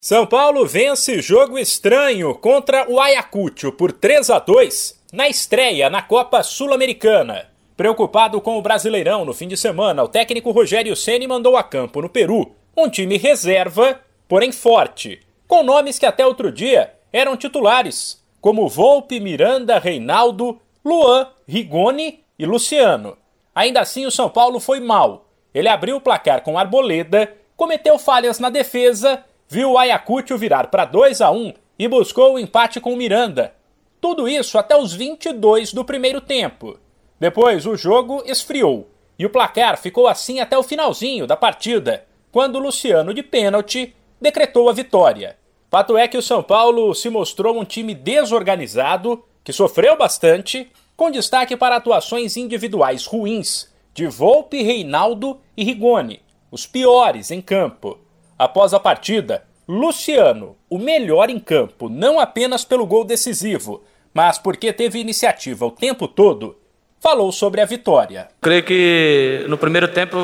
São Paulo vence jogo estranho contra o Ayacucho por 3 a 2 na estreia na Copa Sul-Americana. Preocupado com o Brasileirão no fim de semana, o técnico Rogério Ceni mandou a campo no Peru um time reserva, porém forte, com nomes que até outro dia eram titulares, como Volpe, Miranda, Reinaldo, Luan, Rigoni e Luciano. Ainda assim, o São Paulo foi mal. Ele abriu o placar com Arboleda, cometeu falhas na defesa viu o Ayacucho virar para 2 a 1 e buscou o empate com o Miranda. Tudo isso até os 22 do primeiro tempo. Depois o jogo esfriou e o placar ficou assim até o finalzinho da partida, quando Luciano de pênalti decretou a vitória. Fato é que o São Paulo se mostrou um time desorganizado, que sofreu bastante, com destaque para atuações individuais ruins de Volpe, Reinaldo e Rigoni, os piores em campo. Após a partida, Luciano, o melhor em campo, não apenas pelo gol decisivo, mas porque teve iniciativa o tempo todo, falou sobre a vitória. Creio que no primeiro tempo,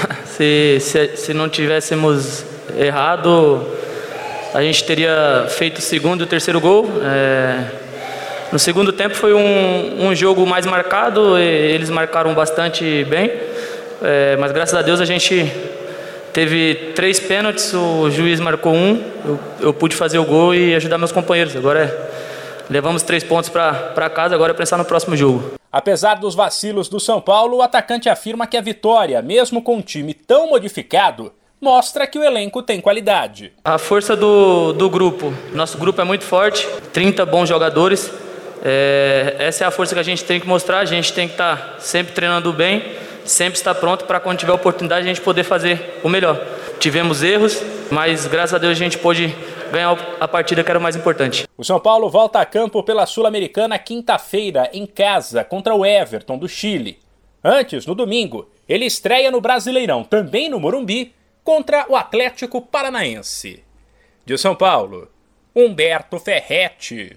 se, se, se não tivéssemos errado, a gente teria feito o segundo e o terceiro gol. É... No segundo tempo foi um, um jogo mais marcado, eles marcaram bastante bem, é, mas graças a Deus a gente Teve três pênaltis, o juiz marcou um, eu, eu pude fazer o gol e ajudar meus companheiros. Agora é, levamos três pontos para casa, agora é pensar no próximo jogo. Apesar dos vacilos do São Paulo, o atacante afirma que a vitória, mesmo com um time tão modificado, mostra que o elenco tem qualidade. A força do, do grupo. Nosso grupo é muito forte, 30 bons jogadores. É, essa é a força que a gente tem que mostrar. A gente tem que estar tá sempre treinando bem sempre está pronto para quando tiver oportunidade a gente poder fazer o melhor. Tivemos erros, mas graças a Deus a gente pôde ganhar a partida que era o mais importante. O São Paulo volta a campo pela Sul-Americana quinta-feira, em casa, contra o Everton do Chile. Antes, no domingo, ele estreia no Brasileirão, também no Morumbi, contra o Atlético Paranaense. De São Paulo, Humberto Ferretti.